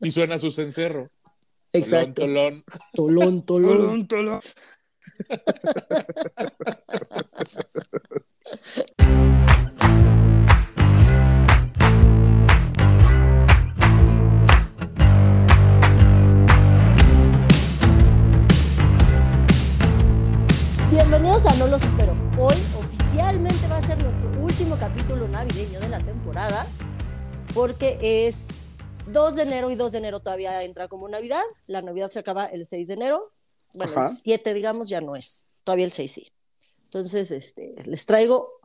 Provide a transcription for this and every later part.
Y suena su cencerro. Exacto. Tolón, Tolón, tolón. Tolón, tolón. Bienvenidos a No Lo Supero. Hoy oficialmente va a ser nuestro último capítulo navideño de la temporada, porque es 2 de enero y 2 de enero todavía entra como Navidad. La Navidad se acaba el 6 de enero. Bueno, Ajá. el 7, digamos, ya no es. Todavía el 6 sí. Entonces, este, les traigo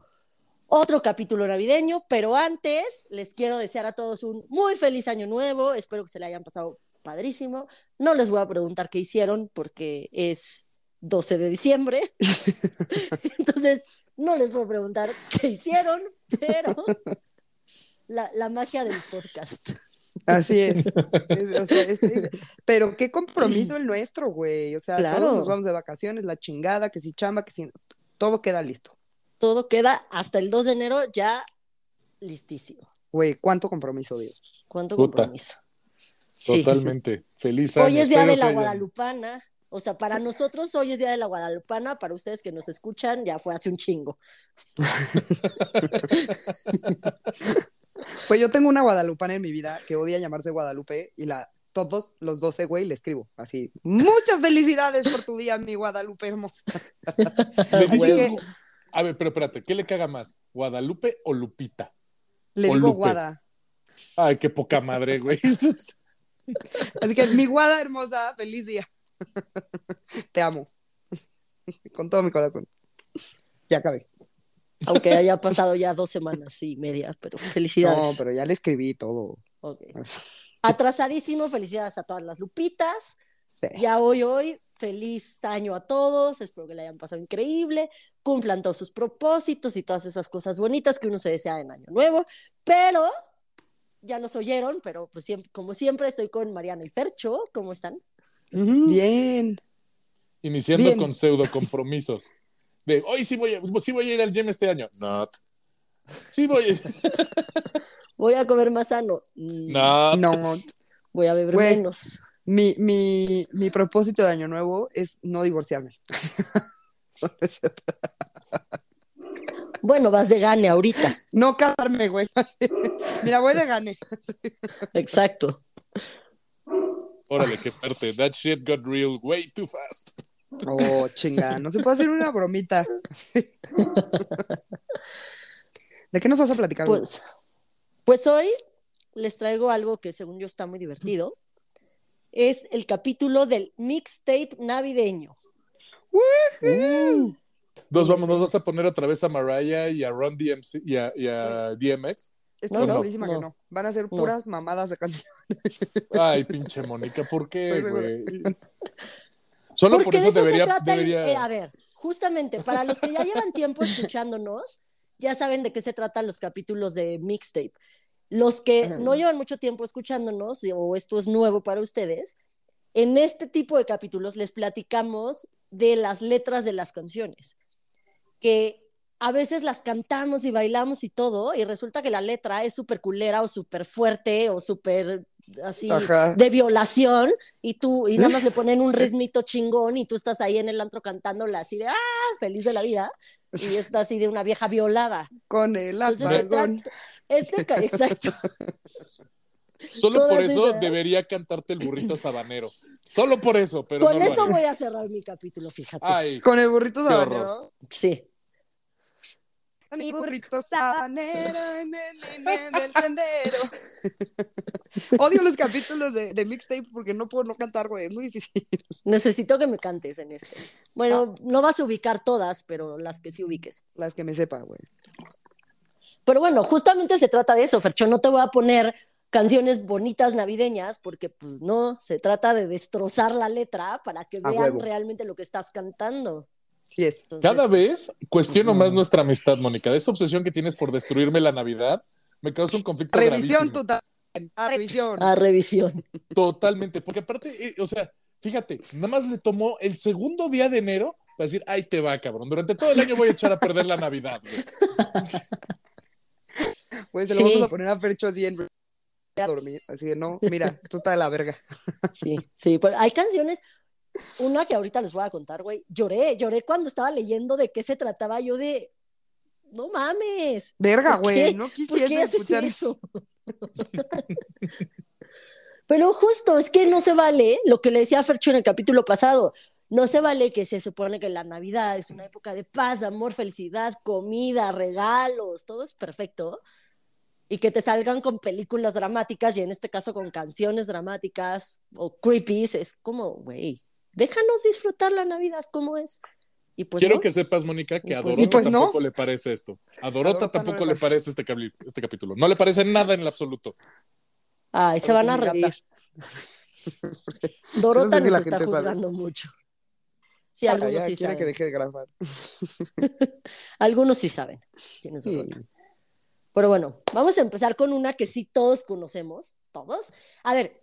otro capítulo navideño, pero antes les quiero desear a todos un muy feliz año nuevo. Espero que se le hayan pasado padrísimo. No les voy a preguntar qué hicieron porque es 12 de diciembre. Entonces, no les voy a preguntar qué hicieron, pero la, la magia del podcast. Así es. Es- o sea, es- es- Pero qué compromiso el nuestro, güey. O sea, Claro. todos nos vamos de vacaciones, la chingada, que si chamba, que si. Todo queda listo. Todo queda hasta el 2 de enero ya listísimo. Güey, cuánto compromiso, Dios. ¿Cuánto Puta. compromiso? Sí. totalmente. Feliz año. Hoy es día Espero de la Guadalupana. O sea, para nosotros hoy es día de la Guadalupana, para ustedes que nos escuchan ya fue hace un chingo. Pues yo tengo una guadalupana en mi vida que odia llamarse Guadalupe y la todos los 12, güey, le escribo así. Muchas felicidades por tu día, mi Guadalupe hermosa. Que A ver, pero espérate, ¿qué le caga más? ¿Guadalupe o Lupita? le O digo Lupe. Guada. Ay, qué poca madre, güey. Así que mi Guada hermosa, feliz día. Te amo. Con todo mi corazón. Ya acabé. Aunque haya pasado ya dos semanas y media, pero felicidades. No, pero ya le escribí todo. Ok. Atrasadísimo, felicidades a todas las lupitas. Sí. Ya hoy, hoy, feliz año a todos. Espero que le hayan pasado increíble. Cumplan todos sus propósitos y todas esas cosas bonitas que uno se desea en Año Nuevo. Pero ya nos oyeron, pero pues siempre, como siempre estoy con Mariana y Fercho. ¿Cómo están? Bien. Iniciando Bien. con pseudo compromisos. De hoy sí voy, a, sí voy a ir al gym este año. No. Sí voy a Voy a comer más sano. No. No, Voy a beber Güey. menos. mi, mi, mi propósito de año nuevo es no divorciarme. Bueno, vas de gane ahorita. No casarme, güey. Mira, voy de gane. Exacto. Órale, qué fuerte. That shit got real way too fast. Oh, chinga, no se puede hacer una bromita. ¿De qué nos vas a platicar? Pues, pues hoy les traigo algo que según yo está muy divertido. Es el capítulo del mixtape navideño. Uh, Nos vamos, nos vas a poner otra vez a Mariah y a Ron DMC y a, y a DMX. estoy No, no, segurísima que no. no. Van a ser No. puras mamadas de canciones. Ay, pinche Mónica, ¿por qué, Estoy güey? Solo por Porque eso de eso debería, se trata el- debería... eh, a ver, justamente para los que ya llevan tiempo escuchándonos, ya saben de qué se tratan los capítulos de mixtape. Los que no llevan mucho tiempo escuchándonos, o esto es nuevo para ustedes, en este tipo de capítulos les platicamos de las letras de las canciones, que a veces las cantamos y bailamos y todo, y resulta que la letra es súper culera o súper fuerte o súper así Ajá. de violación, y tú, y nada más le ponen un ritmito chingón, y tú estás ahí en el antro cantándola así de ¡ah! feliz de la vida, y está así de una vieja violada. Con el apagón. este exacto. Solo por eso esas- debería cantarte el burrito sabanero. Solo por eso, pero Con no eso voy a cerrar mi capítulo, fíjate. Ay, Con el burrito sabanero. Sí. Mi burrito sabanero en el, en el- en el sendero. Odio los capítulos de, de mixtape porque no puedo no cantar, güey. Es muy difícil. Necesito que me cantes en este. Bueno, no vas a ubicar todas, pero las que sí ubiques. Las que me sepa, güey. Pero bueno, justamente se trata de eso, Fercho. No te voy a poner canciones bonitas navideñas porque pues no, se trata de destrozar la letra para que A vean huevo. realmente lo que estás cantando. Entonces, cada vez cuestiono Ujú. más nuestra amistad, Mónica. De esa obsesión que tienes por destruirme la Navidad, me causa un conflicto Revisión gravísimo. total. A revisión. A revisión. Totalmente, porque aparte, eh, o sea, fíjate, nada más le tomó el segundo día de enero para decir, ay, te va, cabrón. Durante todo el año voy a echar a perder la Navidad. güey". Pues se lo Sí. vamos a poner a Fercho así en a dormir. Así de, no, mira, tú estás de la verga. Sí, sí, pero hay canciones, una que ahorita les voy a contar, güey. Lloré, lloré cuando estaba leyendo de qué se trataba yo de, no mames. Verga, güey, no ¿Por qué quisiese haces escuchar eso? Pero justo, es que no se vale lo que le decía Fercho en el capítulo pasado. No se vale que se supone que la Navidad es una época de paz, amor, felicidad, comida, regalos, todo es perfecto. Y que te salgan con películas dramáticas y en este caso con canciones dramáticas o creepies. Es como, güey, déjanos disfrutar la Navidad como es. Y pues Quiero no. que sepas, Mónica, que a pues- Dorota pues no. tampoco le parece esto. A Dorota Dorota no tampoco le le parece este, este capítulo. No le parece nada en el absoluto. Ay, se van a reír. Dorota No sé si la nos está sabe. juzgando mucho. Sí, algunos ya sí saben. que deje de grabar. Algunos sí saben quién es Sí. Dorota. Pero bueno, vamos a empezar con una que sí todos conocemos, todos. A ver,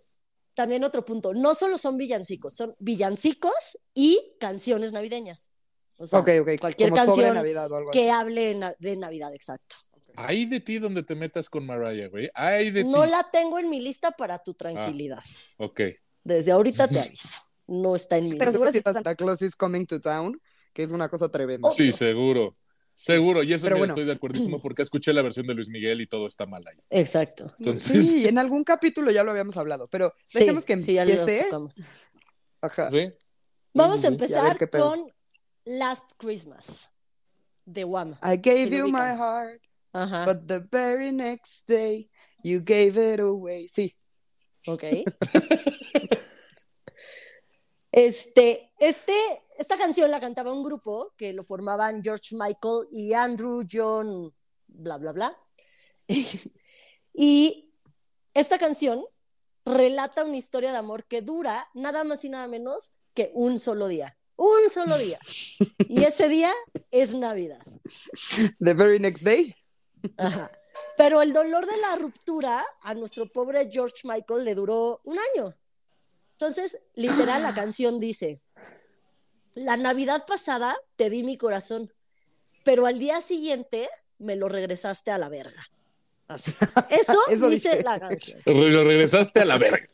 también otro punto, no solo son villancicos, son villancicos y canciones navideñas. O sea, ok, ok. cualquier como sobre canción Navidad o algo así. que hable de Navidad, exacto. Hay de ti donde te metas con Mariah, güey. Hay de No ti. la tengo en mi lista para tu tranquilidad. Ok. Desde ahorita te aviso. No está en mi Pero lista. seguro si Santa Claus is coming to town, que es una cosa tremenda. Sí, seguro. Seguro. Y eso bueno. estoy de acuerdísimo porque escuché la versión de Luis Miguel y todo está mal ahí. Exacto. Entonces, Sí, en algún capítulo ya lo habíamos hablado, pero dejemos que sí, ya lo empiece. Ajá. ¿sí? Vamos Sí, a empezar con Last Christmas de Wham. I gave you my heart, Ajá. but the very next day you gave it away. Sí, Ok. Este, este, esta canción la cantaba un grupo que lo formaban George Michael y Andrew John, bla, bla, bla. y esta canción relata una historia de amor que dura nada más y nada menos que un solo día. Un solo día. Y ese día es Navidad. the very next day. Ajá. Pero el dolor de la ruptura a nuestro pobre George Michael le duró un año. Entonces, literal, la canción dice, la Navidad pasada te di mi corazón, pero al día siguiente me lo regresaste a la verga. Así. Eso, Eso dice la canción. Lo regresaste a la verga.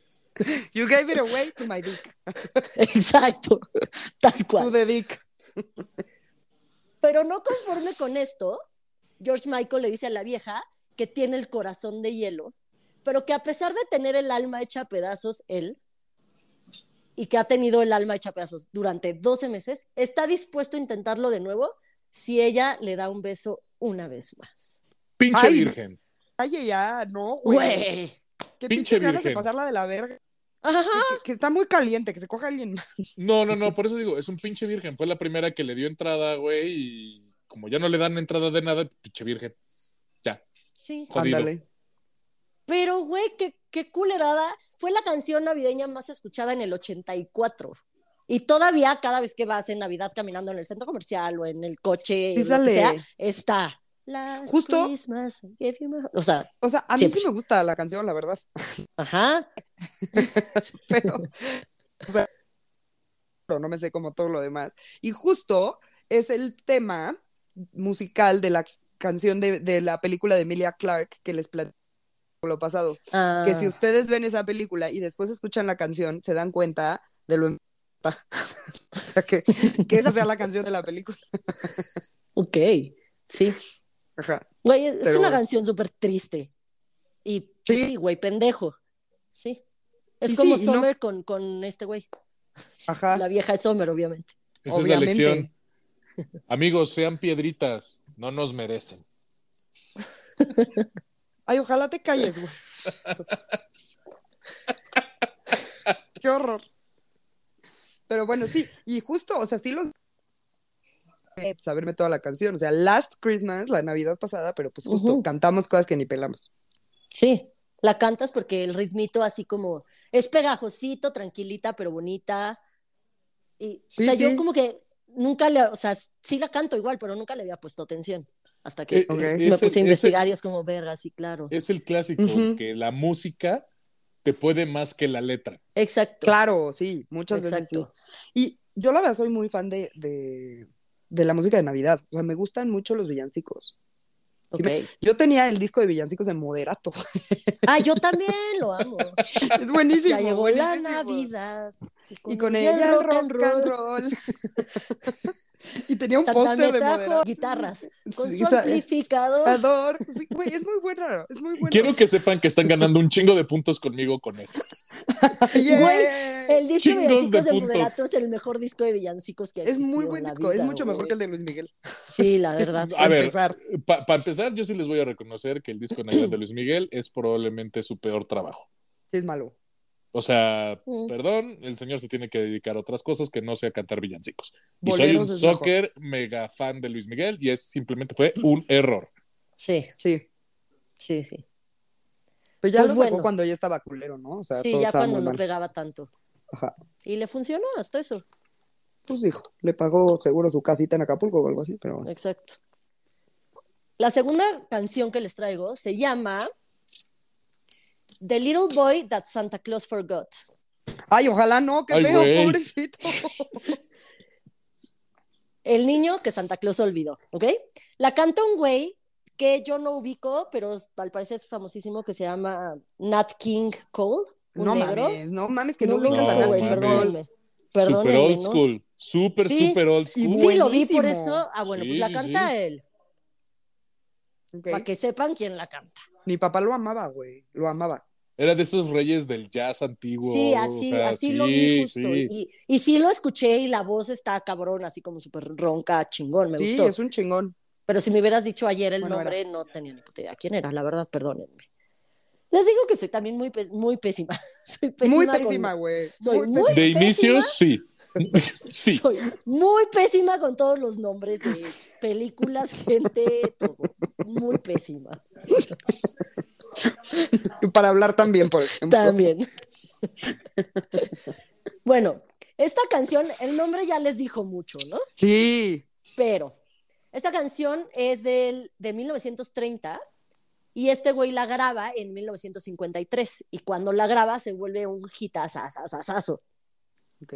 You gave it away to my dick. Exacto, tal To cual. the dick. Pero no conforme con esto, George Michael le dice a la vieja que tiene el corazón de hielo, pero que a pesar de tener el alma hecha a pedazos, él, y que ha tenido el alma hecha pedazos durante 12 meses, está dispuesto a intentarlo de nuevo si ella le da un beso una vez más. Pinche Ay, virgen. Ay, ya, no, güey. Qué pinche pinche ganas de virgen. pasarla de la verga. Ajá. Que, que está muy caliente, que se coja alguien más. No, no, no, por eso digo, es un pinche virgen. Fue la primera que le dio entrada, güey, y como ya no le dan entrada de nada, pinche virgen. Ya, Sí. jodido. Ándale. Pero, güey, qué, qué culerada. Fue la canción navideña más escuchada en el 84. Y todavía, cada vez que vas en Navidad caminando en el centro comercial o en el coche, Sí lo que sale. sea, está. Last Justo- Christmas. O sea, O sea, a mí sí me gusta la canción, la verdad. ajá. Pero, o sea, pero no me sé como todo lo demás. Y justo es el tema musical de la canción de, de la película de Emilia Clarke que les platico lo pasado. Ah, Que si ustedes ven esa película y después escuchan la canción, se dan cuenta de lo o sea, que, que esa sea la canción de la película. Ok, sí. Ajá. Güey, es Pero una bueno. canción súper triste. Y Sí. sí, güey, pendejo. Sí. Es Y como sí, y no- Summer con, con este güey. Ajá. La vieja es Summer, obviamente. Esa es la Obviamente. lección. Amigos, sean piedritas, no nos merecen. Ay, ojalá te calles, güey. Qué horror. Pero bueno, sí, y justo, o sea, sí lo eh, saberme toda la canción, o sea, Last Christmas, la Navidad pasada, pero pues justo cantamos cosas que ni pelamos. Sí, la cantas porque el ritmito así como es pegajosito, tranquilita, pero bonita. Y, Sí, o sea, yo como que nunca le, o sea, sí la canto igual, pero nunca le había puesto atención. Hasta que Eh, Ok. eh, me es puse a el- investigar y es como verga, sí, claro. Es el clásico, que la música te puede más que la letra. Exacto. Claro, sí, muchas veces Exacto. sí. Y yo la verdad soy muy fan de, de, de la música de Navidad, o sea, me gustan mucho los villancicos. Sí me- Yo tenía el disco de villancicos en moderato. Ah, yo también lo amo. Es buenísimo. ya llegó la. Navidad. Y con ella el rock and roll. y tenía un póster de trajo moderato. guitarras con Sí, su amplificador. Ador. Sí, güey, es muy buena. Es muy. Quiero que sepan que están ganando un chingo de puntos conmigo con eso. Yeah. Güey, El disco de Chingos de villancicos de. Moderato es el mejor disco de villancicos que ha Es muy buen disco. Es mucho mejor que el de Luis Miguel. Sí, la verdad. A ver, para empezar, yo sí les voy a reconocer que el disco de Navidad de Luis Miguel es probablemente su peor trabajo. Sí, es malo. O sea, Mm. perdón, el señor se tiene que dedicar a otras cosas que no sea cantar villancicos. Y soy un es mejor. soccer mega fan de Luis Miguel y es simplemente fue un error. Sí, Sí. sí, sí. Pero ya Pues lo sacó bueno. cuando ya estaba culero, ¿no? O sea, Sí, todo ya cuando no pegaba tanto. Ajá. Y le funcionó hasta eso. Pues dijo, le pagó seguro su casita en Acapulco o algo así, pero Exacto. La segunda canción que les traigo se llama The Little Boy That Santa Claus Forgot. Ay, ojalá no, qué Ay, feo, güey. pobrecito. El niño que Santa Claus olvidó, ¿ok? La canta un güey que yo no ubico, pero al parecer es famosísimo, que se llama Nat King Cole, un No negro. mames, no mames que no no, lo ubicas a ubico, No, güey, Nat King. Cole. super old ¿no? school. Super, Sí. super old school. Sí, lo vi por eso. Ah, bueno, Sí, pues la canta sí. él, para que sepan quién la canta. Mi papá lo amaba, güey, lo amaba. Era de esos reyes del jazz antiguo. Sí, así, o sea, así sí, lo vi justo. sí. Y, y sí lo escuché y la voz está cabrón, así como súper ronca, chingón, me Sí, gustó. es un chingón. Pero si me hubieras dicho ayer el Bueno, nombre, no tenía ni puta idea quién era, la verdad, perdónenme. Les digo que soy también muy, muy pésima. Soy pésima. muy pésima, güey. soy Muy muy- pésima. De pésima. inicio, sí. sí. Soy muy pésima con todos los nombres de películas, gente, todo. Muy pésima. Para hablar también, por ejemplo. También. bueno, esta canción, el nombre ya les dijo mucho, ¿no? Sí. Pero esta canción es del, de 1930 y este güey la graba en 1953 y cuando la graba se vuelve un hitazazazazo. Ok.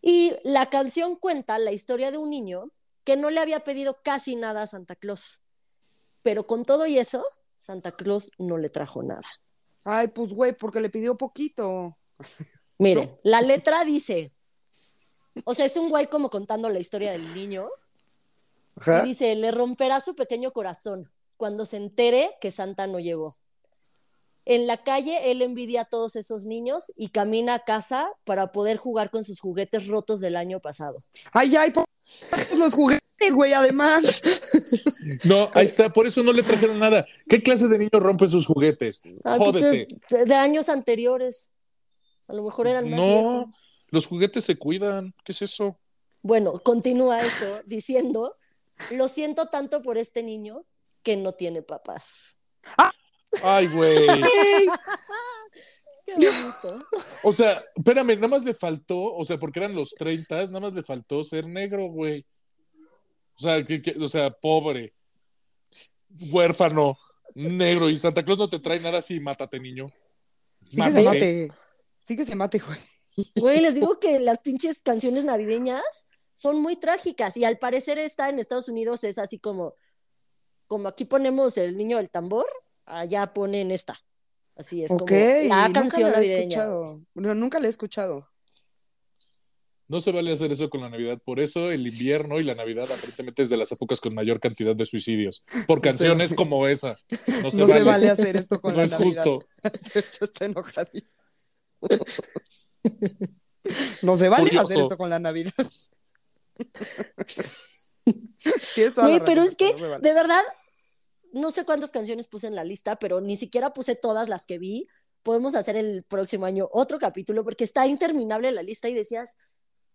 Y la canción cuenta la historia de un niño que no le había pedido casi nada a Santa Claus. Pero con todo y eso, Santa Claus no le trajo nada. Ay, pues, güey, porque le pidió poquito. Miren, la letra dice, o sea, es un güey como contando la historia del niño Ajá. y dice, le romperá su pequeño corazón cuando se entere que Santa no llegó. En la calle él envidia a todos esos niños y camina a casa para poder jugar con sus juguetes rotos del año pasado. Ay, ay, por los juguetes, güey, además. No, ahí está, por eso no le trajeron nada. ¿Qué clase de niño rompe sus juguetes? Ah, pues, Jódete. de, de años anteriores. A lo mejor eran más No, viejos. los juguetes se cuidan. ¿Qué es eso? Bueno, continúa esto diciendo, lo siento tanto por este niño que no tiene papás. Ay, güey. Ey, Qué bonito. O sea, espérame, nada más le faltó, o sea, porque eran los 30, nada más le faltó ser negro, güey. O sea, que, que- o sea, pobre, huérfano, negro, y Santa Claus no te trae nada así, mátate, niño. sí que se Mátate. mate. Sí que se mate, güey. Güey, les digo que las pinches canciones navideñas son muy trágicas y al parecer esta en Estados Unidos es así como, como aquí ponemos el niño del tambor, allá ponen esta. Así es Ok, como la nunca canción la he navideña. escuchado. No, nunca la he escuchado. No se vale hacer eso con la Navidad. Por eso el invierno y la Navidad aparentemente es de las épocas con mayor cantidad de suicidios. Por canciones como esa. No se no vale. se vale hacer esto con No la es Navidad. justo. De hecho, está enojadísimo. No se vale Furioso. hacer esto con la Navidad. Güey, pero razón, es que, no vale. de verdad, no sé cuántas canciones puse en la lista, pero ni siquiera puse todas las que vi. Podemos hacer el próximo año otro capítulo porque está interminable la lista y decías,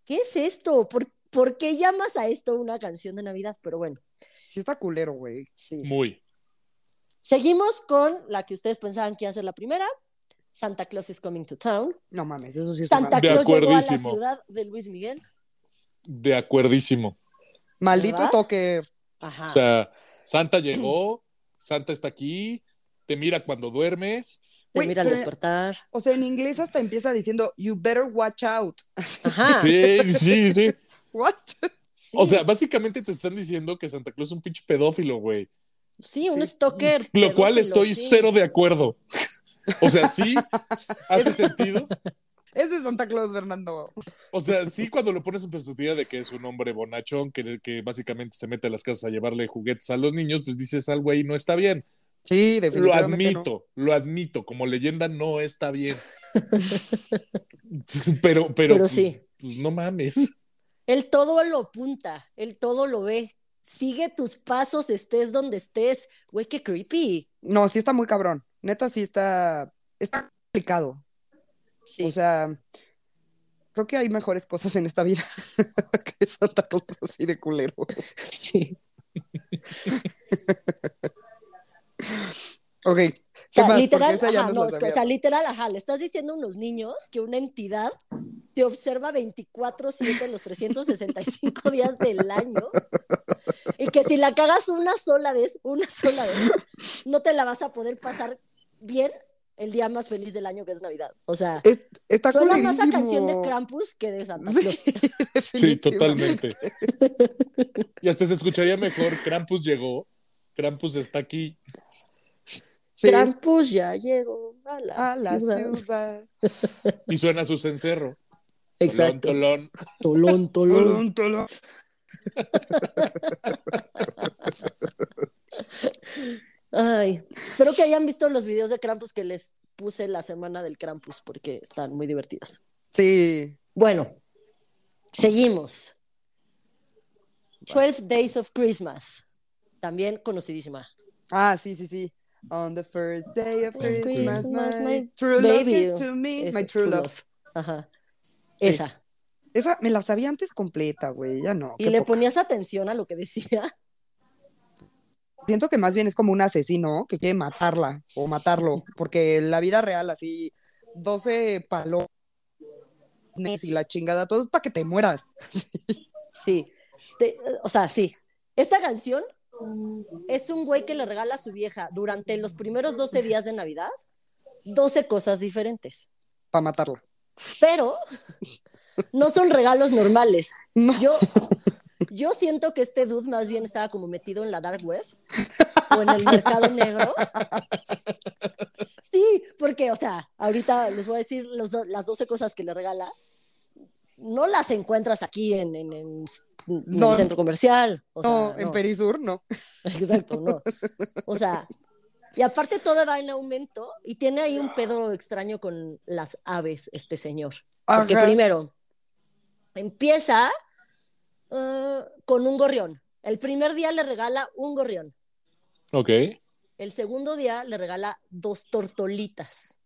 ¿qué es esto? ¿Por, por qué llamas a esto una canción de Navidad? Pero bueno, Sí está culero, güey. sí. Muy. Seguimos con la que ustedes pensaban que iba a ser la primera. Santa Claus is coming to town. No mames, eso sí está Santa mal. Claus llegó a la ciudad de Luis Miguel. De acuerdísimo. Maldito ¿Verdad? toque. Ajá. O sea, Santa llegó, Santa está aquí, te mira cuando duermes. Te mira al despertar. O sea, en inglés hasta empieza diciendo, you better watch out. Ajá. Sí, sí, sí. What? sí. O sea, básicamente te están diciendo que Santa Claus es un pinche pedófilo, güey. Sí, un Sí. stalker. Lo cual estoy sí. cero de acuerdo. O sea, sí, hace sentido. Es de Santa Claus, Fernando. O sea, sí cuando lo pones en perspectiva de que es un hombre bonachón, que, que básicamente se mete a las casas a llevarle juguetes a los niños, pues dices algo ahí no está bien. Sí, Lo definitivamente. no. admito, lo admito, como leyenda no está bien. pero, pero, Pero pues, pues no mames. Él todo lo apunta, él todo lo ve. Sigue tus pasos, estés donde estés. Güey, qué creepy. No, sí está muy cabrón. Neta, sí está, está complicado. Sí. O sea, creo que hay mejores cosas en esta vida que Santa Claus así de culero. sí. Ok. ¿qué O sea, más? Literal, ajá, nos no, la es que, o sea, literal, ajá, le estás diciendo a unos niños que una entidad te observa 24/7 los 365 días del año y que si la cagas una sola vez, una sola vez, no te la vas a poder pasar bien el día más feliz del año que es Navidad. O sea, Es- está suena más a canción de Krampus que de Santa Sí, Claus. Sí, definitivamente. totalmente. Y hasta se escucharía mejor. Krampus llegó. Krampus está aquí. Sí, Krampus ya llegó a la, a la ciudad. ciudad. Y suena su cencerro. Exacto. Tolón, tolón. Tolón, tolón. Tolón, tolón. Ay, espero que hayan visto los videos de Krampus que les puse la semana del Krampus porque están muy divertidos. Sí. Bueno, seguimos. 12 Days of Christmas, también conocidísima. Ah, sí, sí, sí. On the first day of Christmas, Christmas, my my true love baby. gave to me, my true love. Ajá. Sí. Esa. Esa me la sabía antes completa, güey, ya no. Y le poca. ponías atención a lo que decía. Siento que más bien es como un asesino que quiere matarla o matarlo, porque en la vida real así 12 palos y la chingada, todo es para que te mueras. Sí. Te- o sea, sí. Esta canción es un güey que le regala a su vieja durante los primeros 12 días de Navidad 12 cosas diferentes. Para matarla. Pero no son regalos normales. No. Yo, yo siento que este dude más bien estaba como metido en la dark web o en el mercado negro. Sí, porque, o sea, ahorita les voy a decir los do- las 12 cosas que le regala. No las encuentras aquí en, en- en- en No. el centro comercial. O sea, no, en. Perisur, no. Exacto, no. O sea, y aparte todo va en aumento y tiene ahí un pedo extraño con las aves, este señor. Porque primero empieza eh, con un gorrión. El primer día le regala un gorrión. Ok. El segundo día le regala dos tortolitas.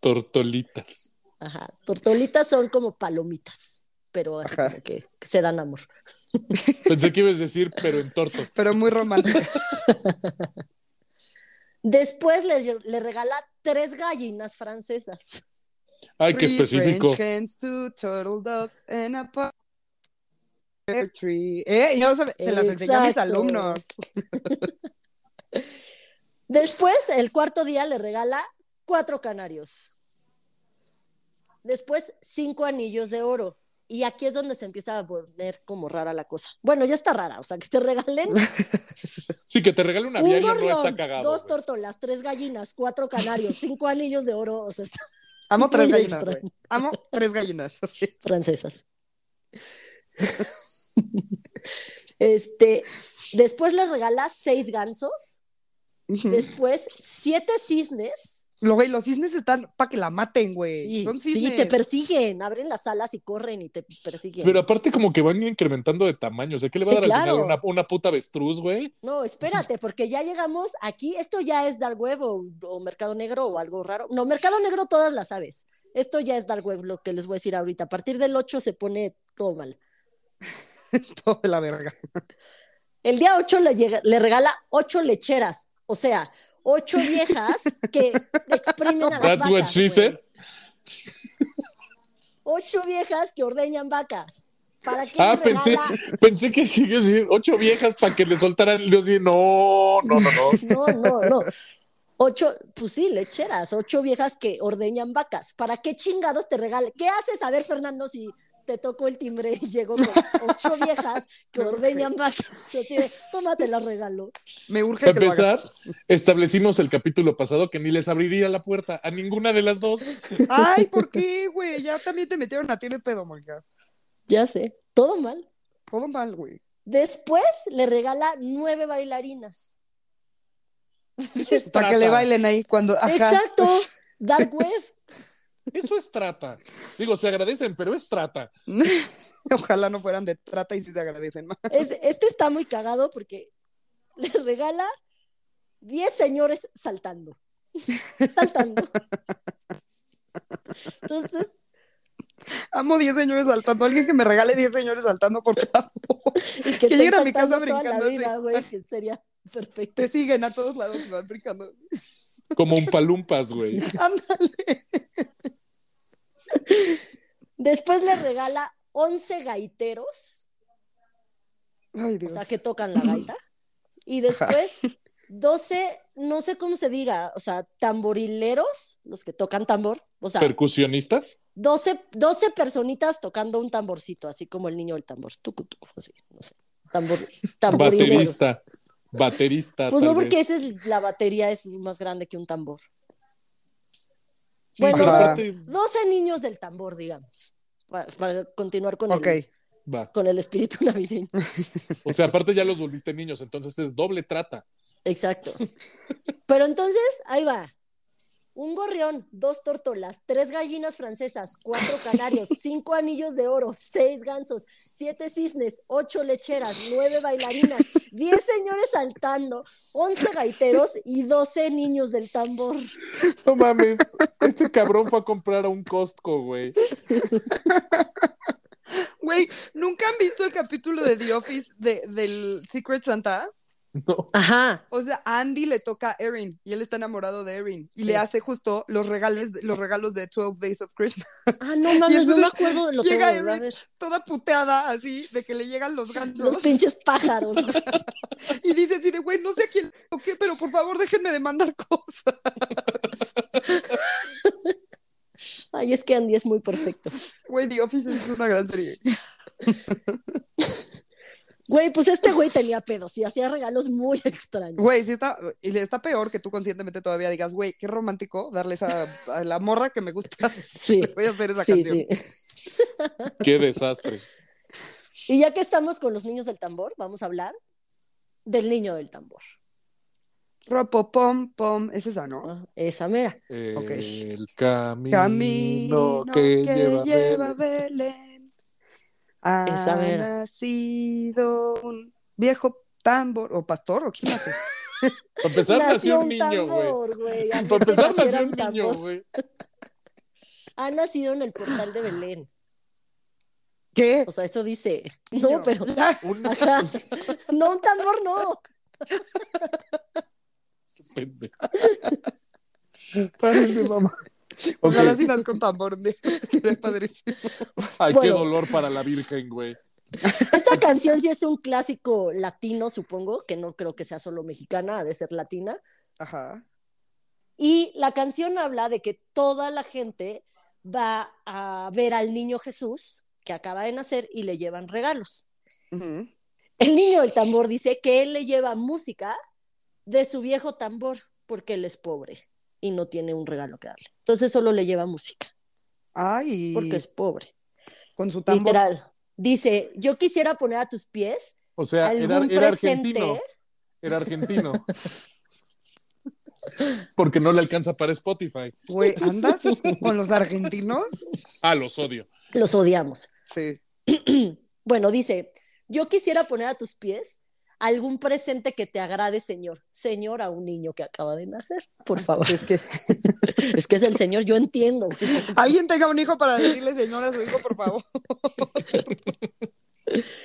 Tortolitas. Ajá. Tortolitas son como palomitas, pero así Ajá. como que, que se dan amor. Pensé que ibas a decir, pero en torto. Pero muy romántica. Después le, le regala tres gallinas francesas. Ay, qué Three específico. Eh, yo se, se las enseñé a mis alumnos. Después, el cuarto día le regala cuatro canarios. Después, cinco anillos de oro. Y aquí es donde se empieza a poner como rara la cosa. Bueno, ya está rara, o sea, que te regalen Sí, que te regale un un aviario no está cagado. dos tortolas, tres gallinas, cuatro canarios, cinco anillos de oro, o sea, está- Amo tres gallinas. Amo tres gallinas. Francesas. Este, después le regala seis gansos, después siete cisnes. Lo, güey, los cisnes están para que la maten, güey. Sí, Son sí, cisnes. te persiguen, abren las alas y corren y te persiguen. Pero aparte como que van incrementando de tamaño. O sea, ¿qué le va Sí, a dar al claro. final una, una puta avestruz, güey? No, espérate, porque ya llegamos aquí. Esto ya es Dark Web o, o Mercado Negro o algo raro. No, Mercado Negro todas las sabes. Esto ya es Dark Web, lo que les voy a decir ahorita. A partir del 8 se pone todo mal. Todo de la verga. El día 8 le, llega- le regala ocho lecheras. O sea, ocho viejas que exprimen a las That's what she said. Ocho viejas que ordeñan vacas. ¿Para qué Ah, pensé, pensé que iba decir ocho viejas para que le soltaran. Yo así, no, no, no, no. No, no, no. Ocho, pues sí, lecheras, ocho viejas que ordeñan vacas. ¿Para qué chingados te regala? ¿Qué haces? A ver, Fernando, si te tocó el timbre y llegó con ocho viejas que ordeñan vacas. Así de, tómate la regalo. Me urge Para que lo empezar, establecimos el capítulo pasado que ni les abriría la puerta a ninguna de las dos. Ay, ¿por qué, güey? Ya también te metieron a ti en el pedo, Mónica. Ya sé, todo mal. Todo mal, güey. Después le regala nueve bailarinas. Para que le bailen ahí cuando. Ajá. Exacto, dark web. Eso es trata. Digo, se agradecen, pero es trata. Ojalá no fueran de trata y si se agradecen más. Este, este está muy cagado porque le regala 10 señores saltando. Saltando. Entonces, Amo 10 señores saltando. Alguien que me regale 10 señores saltando, por favor. y que, Que lleguen a mi casa brincando vida, güey, que sería perfecto. Te siguen a todos lados y van brincando. Como un palumpas, güey. Ándale. Después le regala 11 gaiteros, Ay, o sea, que tocan la gaita. Y después 12, no sé cómo se diga, o sea, tamborileros, los que tocan tambor. O sea, Percusionistas. 12, 12 personitas tocando un tamborcito, así como el niño del tambor. Tucu, tucu, así, no sé. Tambor, tamborileros. Baterista. Baterista. Pues tal no, porque vez. esa es la batería es más grande que un tambor. Sí, bueno, pero Ajá. aparte, 12 niños del tambor, digamos. Para, para continuar con, el, va. con el espíritu navideño. O sea, aparte ya los volviste niños, entonces es doble trata. Exacto. Pero entonces, ahí va. Un gorrión, dos tortolas, tres gallinas francesas, cuatro canarios, cinco anillos de oro, seis gansos, siete cisnes, ocho lecheras, nueve bailarinas, diez señores saltando, once gaiteros y doce niños del tambor. No mames, este cabrón fue a comprar a un Costco, güey. Güey, ¿nunca han visto el capítulo de The Office de, del Secret Santa? No. Ajá. O sea, a Andy le toca a Erin y él está enamorado de Erin y Sí. le hace justo los regales, los regalos de 12 Days of Christmas. Ah, no mames, no me acuerdo de lo que llega voy a Erin toda puteada así de que le llegan los gansos Los pinches pájaros. y dice así de güey, no sé a quién le toqué, pero por favor déjenme de mandar cosas. Ay, es que Andy es muy perfecto. Güey, The Office es una gran serie. Güey, pues este güey tenía pedos y hacía regalos muy extraños. Güey, sí está, y le está peor que tú conscientemente todavía digas, güey, qué romántico darle esa a la morra que me gusta. Sí. Le voy a hacer esa Sí, canción. sí. Qué desastre. Y ya que estamos con los niños del tambor, vamos a hablar del niño del tambor. Ropo, pom, pom, es esa, ¿no? Ah, Esa mera. El camino, Camino que, lleva, lleva Belén. Belén. Ha Esa mera. nacido un viejo tambor, o pastor, o quién hace. Para empezar, nació un niño, güey. tambor, güey. Antes Para empezar, nació un un niño, güey. Ha nacido en el portal de Belén. ¿Qué? O sea, eso dice. Niño. No, pero. Un Ajá. No, un tambor no. Parece mamá. Ok. Ojalá si nas con tambor, ne- sería padrísimo. Ay, qué dolor para la Virgen, güey. Esta canción sí es un clásico latino, supongo, que no creo que sea solo mexicana, ha de ser latina. Ajá. Y la canción habla de que toda la gente va a ver al niño Jesús que acaba de nacer y le llevan regalos. El niño del tambor dice que él le lleva música de su viejo tambor porque él es pobre y no tiene un regalo que darle. Entonces solo le lleva música Ay, porque es pobre. con su tambor. Literal. Dice, yo quisiera poner a tus pies O sea, era, era presente. argentino. Era argentino. Porque no le alcanza para Spotify. Güey, ¿andas con los argentinos? Ah, los odio. Los odiamos. Sí. Bueno, dice, yo quisiera poner a tus pies algún presente que te agrade, Señor. Señor, a un niño que acaba de nacer, por favor. Es que es que es el Señor, yo entiendo. alguien tenga un hijo para decirle señor a su hijo, por favor.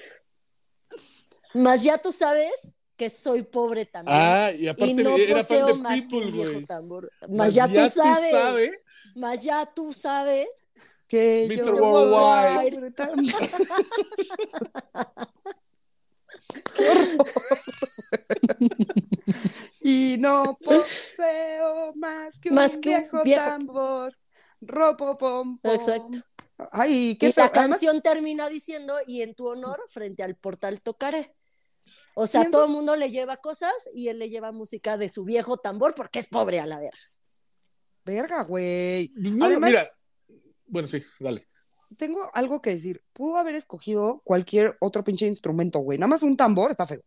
Mas ya tú sabes que soy pobre también. Ah, y y aparte no era poseo de más que Pitbull, un viejo tambor. Mas ya, tú sabes. Mas ya tú sabes. Que Mr. yo Worldwide. Qué y no poseo más que Más un que un viejo, viejo. tambor. Ropo pom, pom. Exacto. Ay, qué y feo. la Además, canción termina diciendo, y en tu honor, frente al portal tocaré. O sea, todo el mundo le lleva cosas y él le lleva música de su viejo tambor porque es pobre a la verga. verga, güey. No, no, Además- mira. Bueno, sí, dale. Tengo algo que decir. Pudo haber escogido cualquier otro pinche instrumento, güey. Nada más un tambor está feo.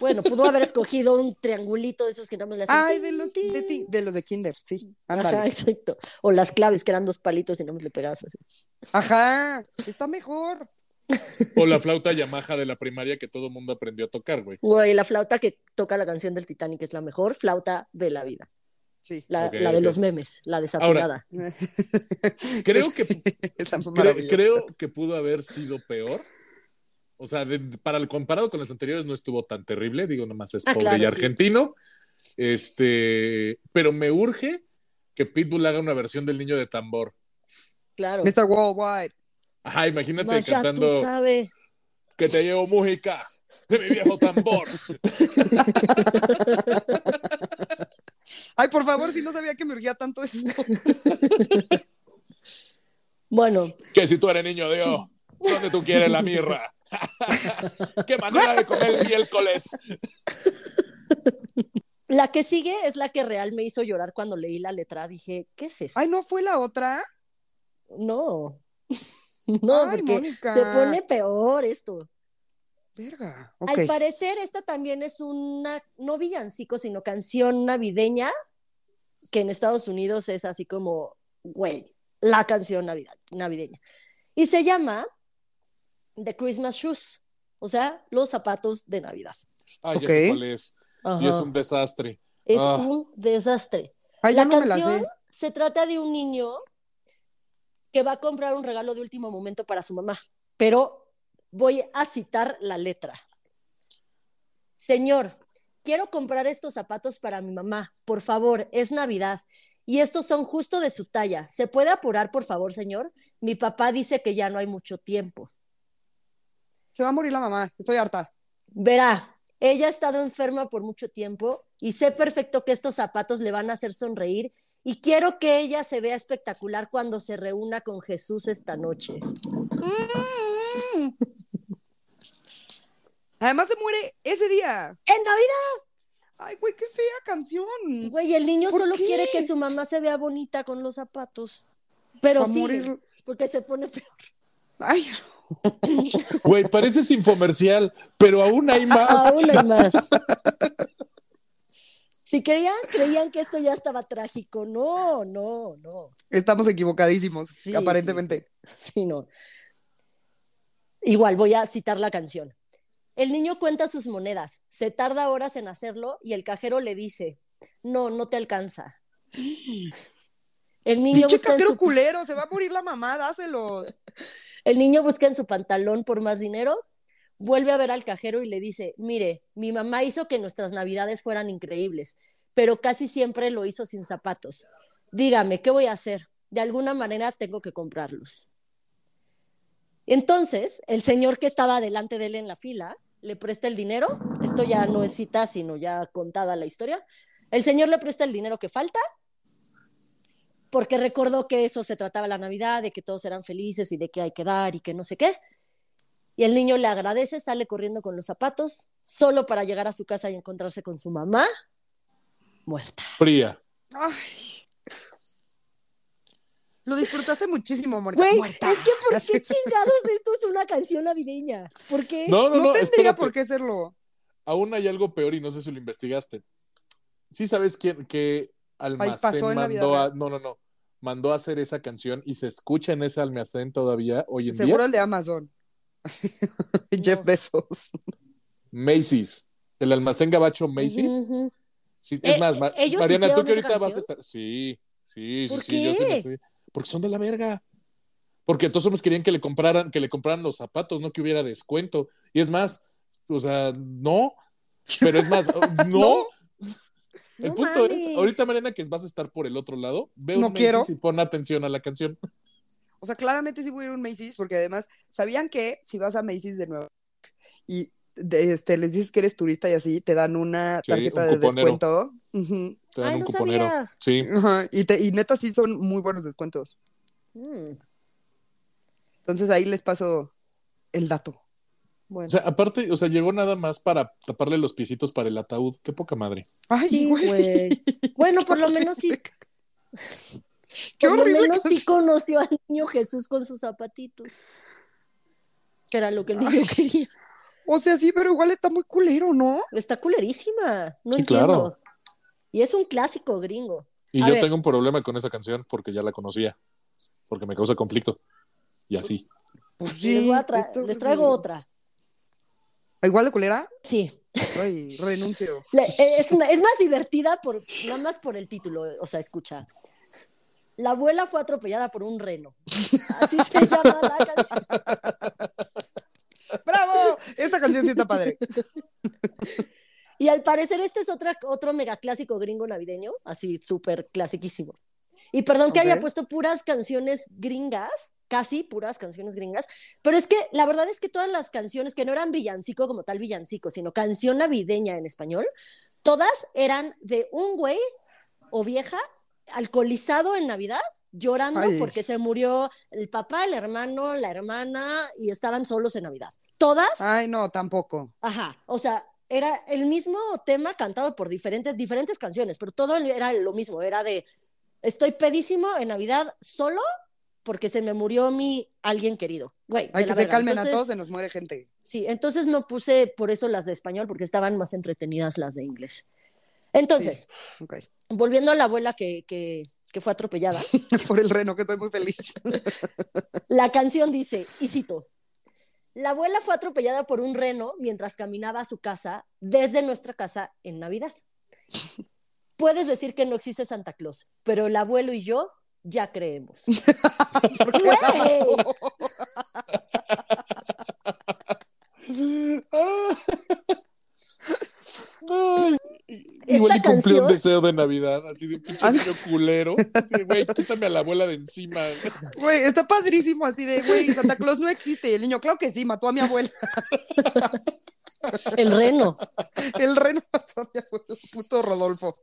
Bueno, pudo haber escogido un triangulito de esos que nada más le hacen Ay, de los de, ti- de los de Kinder, sí. Ajá, exacto. O las claves que eran dos palitos y nada más le pegabas así. Ajá, está mejor. O la flauta Yamaha de la primaria que todo el mundo aprendió a tocar, güey. Güey, la flauta que toca la canción del Titanic es la mejor flauta de la vida. Sí. La, de los memes, la desafinada. Creo que Cre- creo que pudo haber sido peor. O sea, de- para el comparado con las anteriores no estuvo tan terrible, digo, nomás es Ah, pobre claro, y sí. argentino. Este, pero me urge que Pitbull haga una versión del niño de tambor. Claro. Mr. Worldwide. Ajá, imagínate ya tú cantando sabes. que te llevo música de mi viejo tambor. Ay, por favor, si no sabía que me urgía tanto eso. Bueno, que si tú eres niño de Dios, ¿dónde tú quieres la mirra? ¿Qué manera de comer miércoles? la que sigue es la que real me hizo llorar cuando leí la letra. Dije, ¿qué es esto? Ay, ¿no fue la otra? No. No, Ay, porque Mónica. se pone peor esto. Verga. Al parecer, esta también es una, no villancico, sino canción navideña, que en Estados Unidos es así como, güey, la canción navidad, navideña. Y se llama The Christmas Shoes, o sea, los zapatos de Navidad. Ah, ya Ok. sé cuál es. Ajá. Y es un desastre. Es Ah. un desastre. Ay, la no canción se trata de un niño que va a comprar un regalo de último momento para su mamá, pero voy a citar la letra. Señor, quiero comprar estos zapatos para mi mamá. Por favor, es Navidad. Y estos son justo de su talla. ¿Se puede apurar, por favor, señor? Mi papá dice que ya no hay mucho tiempo. Se va a morir la mamá. Estoy harta. Verá, ella ha estado enferma por mucho tiempo y sé perfecto que estos zapatos le van a hacer sonreír y quiero que ella se vea espectacular cuando se reúna con Jesús esta noche. Además se muere ese día. ¡En Navidad! Ay, güey, qué fea canción. Güey, el niño ¿Por solo qué? quiere que su mamá se vea bonita con los zapatos. Pero sí, morir. porque se pone peor. Ay, Güey, pareces infomercial, pero aún hay más. Aún hay más. Si creían, creían que esto ya estaba trágico. No, no, no. estamos equivocadísimos, Sí, aparentemente. Sí, no. Igual voy a citar la canción. El niño cuenta sus monedas, se tarda horas en hacerlo y el cajero le dice, no, no te alcanza. El niño, busca en su, culero, se va a morir la mamá, dáselo. el niño busca en su pantalón por más dinero, vuelve a ver al cajero y le dice, mire, mi mamá hizo que nuestras navidades fueran increíbles, pero casi siempre lo hizo sin zapatos. Dígame, ¿qué voy a hacer? De alguna manera tengo que comprarlos. Entonces, el señor que estaba delante de él en la fila le presta el dinero. Esto ya no es cita, sino ya contada la historia. El señor le presta el dinero que falta porque recordó que eso se trataba la Navidad, de que todos eran felices y de que hay que dar y que no sé qué. Y el niño le agradece, sale corriendo con los zapatos, solo para llegar a su casa y encontrarse con su mamá muerta. Fría. Ay. Lo disfrutaste muchísimo, Mónica. Güey, Muerta. es que ¿por qué chingados esto es una canción navideña? ¿Por qué? No, no, No, no, tendría espérate. por qué serlo. Aún hay algo peor y no sé si lo investigaste. ¿Sí sabes quién qué almacén mandó a no, no, no, mandó a hacer esa canción y se escucha en ese almacén todavía hoy en Seguro día? el de Amazon. Jeff Bezos. Macy's, el almacén gabacho Macy's. Sí, es Eh, más, ¿ellos Mariana, tú que ahorita vas a estar. Sí, sí, sí, ¿Por sí, yo sí qué? me estoy- Porque son de la verga. Porque todos hombres querían que le compraran, que le compraran los zapatos, no que hubiera descuento. Y es más, o sea, no. Pero es más, no. El No punto es, ahorita Mariana, que vas a estar por el otro lado, ve un No Macy's quiero. y pon atención a la canción. O sea, claramente sí voy a ir a un Macy's, porque además, ¿sabían que si vas a Macy's de nuevo y de- este, les dices que eres turista y así, te dan una Sí, tarjeta un de cuponero. descuento? Ujú. Te dan Ay, un no cuponero. sabía. Sí. Y, te- y neta sí son muy buenos descuentos. Mm, Entonces ahí les paso el dato. bueno. O sea, aparte, o sea, llegó nada más para taparle los piecitos para el ataúd. Qué poca madre. Ay, Sí, güey. güey. Bueno, por lo menos sí. Qué por lo menos sí conoció al niño Jesús con sus zapatitos. Que era lo que el niño quería. O sea, sí, pero igual está muy culero, ¿no? Está culerísima. No Sí, entiendo. claro. Y es un clásico gringo. Y A yo ver. tengo un problema con esa canción porque ya la conocía. Porque me causa conflicto. Y así. Pues les, voy a tra- esto- les traigo otra. ¿Igual de culera? Sí. Ay, renuncio. Le- eh, es, una- es más divertida por, nada más por el título. O sea, escucha. La abuela fue atropellada por un reno. Así se llama la canción. ¡Bravo! Esta canción sí está padre. Y al parecer este es otra, otro megaclásico gringo navideño, así súper clasiquísimo. Y perdón que haya puesto puras canciones gringas, casi puras canciones gringas, pero es que la verdad es que todas las canciones que no eran villancico como tal villancico, sino canción navideña en español, todas eran de un güey o vieja alcoholizado en Navidad, llorando Ay. porque se murió el papá, el hermano, la hermana y estaban solos en Navidad. Todas Ay, no, tampoco. Ajá, o sea, era el mismo tema cantado por diferentes, diferentes canciones, pero todo era lo mismo, era de estoy pedísimo en Navidad solo porque se me murió mi alguien querido. Güey, Hay que se calmen a todos, se nos muere gente. Sí, entonces no puse por eso las de español, porque estaban más entretenidas las de inglés. Entonces, volviendo a la abuela que, que, que fue atropellada, Por el reno, que estoy muy feliz. La canción dice, y cito, la abuela fue atropellada por un reno mientras caminaba a su casa desde nuestra casa en Navidad. Puedes decir que no existe Santa Claus, pero el abuelo y yo ya creemos. Güey, Ay, igual y cumplí canción- un deseo de Navidad, así de pinche niño culero. Güey, quítame a la abuela de encima. Güey, está padrísimo así de, güey, Santa Claus no existe. Y el niño, claro que sí, mató a mi abuela. el reno. El reno mató a mi abuela, puto Rodolfo.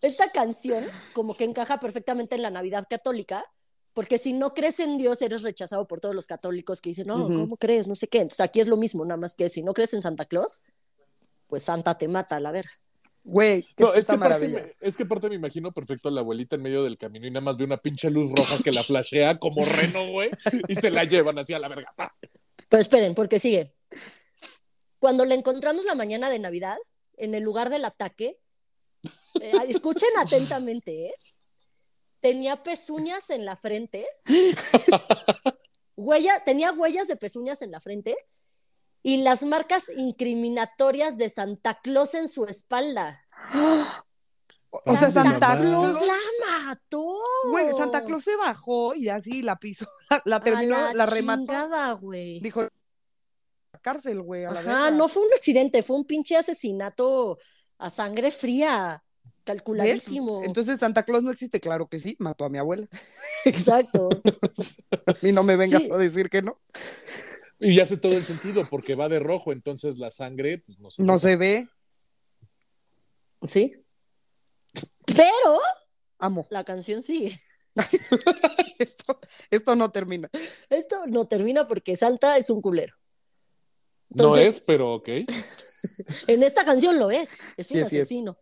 Esta canción como que encaja perfectamente en la Navidad católica, porque si no crees en Dios eres rechazado por todos los católicos que dicen, no. ¿cómo crees? No sé qué. Entonces aquí es lo mismo, nada más que si no crees en Santa Claus, pues Santa te mata a la verga. Güey, qué No, es que, maravilla. me, es que aparte me imagino perfecto a la abuelita en medio del camino y nada más ve una pinche luz roja que la flashea como reno, güey, y se la llevan así a la verga. Pero esperen, porque sigue. Cuando la encontramos la mañana de Navidad, en el lugar del ataque, eh, escuchen atentamente, ¿eh? Tenía pezuñas en la frente. Huella, tenía huellas de pezuñas en la frente y las marcas incriminatorias de Santa Claus en su espalda. O sea, Santa Claus. La mató. Güey, Santa Claus se bajó y así la pisó, la, la A terminó, la, la remató. güey. Dijo, la cárcel, güey, Ajá, no fue un accidente, fue un pinche asesinato a sangre fría, ¿Ves? calculadísimo. Entonces Santa Claus no existe, claro que sí, mató a mi abuela. Exacto. Y no me vengas Sí. a decir que no. Y hace todo el sentido porque va de rojo, entonces la sangre pues, no se No nota. se ve, Sí. Pero amo. la canción sigue. Esto, esto no termina. Esto no termina porque Santa es un culero. No es, pero ok. En esta canción lo es, es Sí, un es. asesino.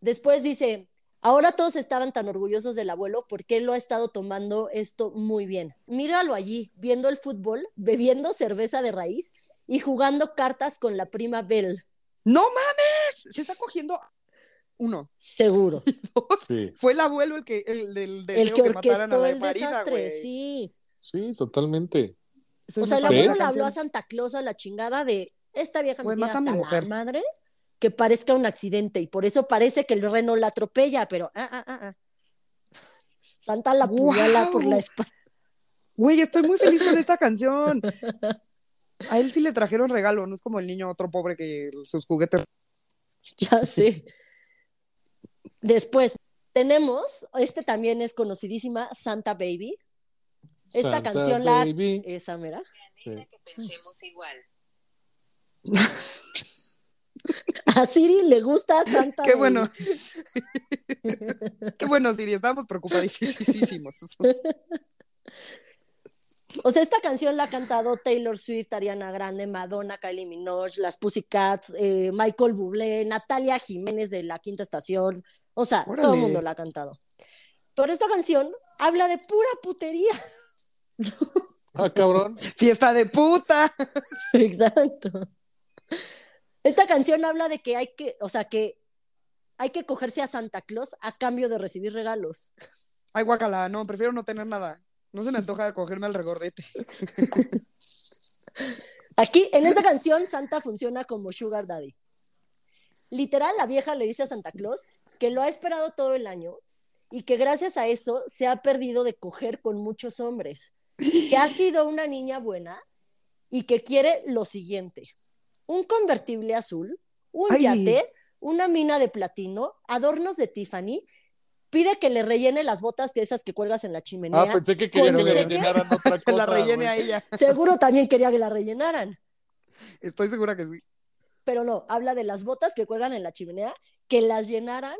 Después dice, ahora todos estaban tan orgullosos del abuelo porque él lo ha estado tomando esto muy bien. Míralo allí, viendo el fútbol, bebiendo cerveza de raíz y jugando cartas con la prima Belle. ¡No mames! Se está cogiendo uno. Seguro. Dos. Sí, Fue el abuelo el que el el que que, mataran a orquestó la el desastre, sí. sí, totalmente. O sea, el abuelo le habló a. Santa Claus a la chingada de esta vieja me mata a hasta mi la mujer. madre que parezca un accidente y por eso parece que el reno la atropella, pero ah, ah, ah, ah. Santa la puñala por la espalda. Güey, estoy muy feliz con esta canción. A él sí le trajeron regalo, no es como el niño otro pobre que sus juguetes. Ya sé. Después tenemos, este también es conocidísima, Santa Baby. Esta Santa canción la esa mera. Anhela que pensemos igual. A Siri le gusta Santa. Qué bueno. Qué bueno, Siri, estábamos preocupadísimos. O sea, esta canción la ha cantado Taylor Swift, Ariana Grande, Madonna, Kylie Minogue, las Pussycats, eh, Michael Bublé, Natalia Jiménez de La Quinta Estación. O sea, todo el mundo la ha cantado. Pero esta canción habla de pura putería. Ah, cabrón. Fiesta de puta. Exacto. Esta canción habla de que hay que, o sea, que hay que cogerse a Santa Claus a cambio de recibir regalos. Ay, guacala, no, prefiero no tener nada. No se me antoja cogerme al regordete. Aquí, en esta canción, Santa funciona como Sugar Daddy. Literal, la vieja le dice a Santa Claus que lo ha esperado todo el año y que gracias a eso se ha perdido de coger con muchos hombres, que ha sido una niña buena y que quiere lo siguiente: un convertible azul, un Ay. yate, una mina de platino, adornos de Tiffany. Pide que le rellene las botas de esas que cuelgas en la chimenea. Ah, pensé que quería que le rellenaran otra cosa. Que la rellene a ella. Seguro también quería que la rellenaran. Estoy segura que sí. pero no, habla de las botas que cuelgan en la chimenea, que las llenaran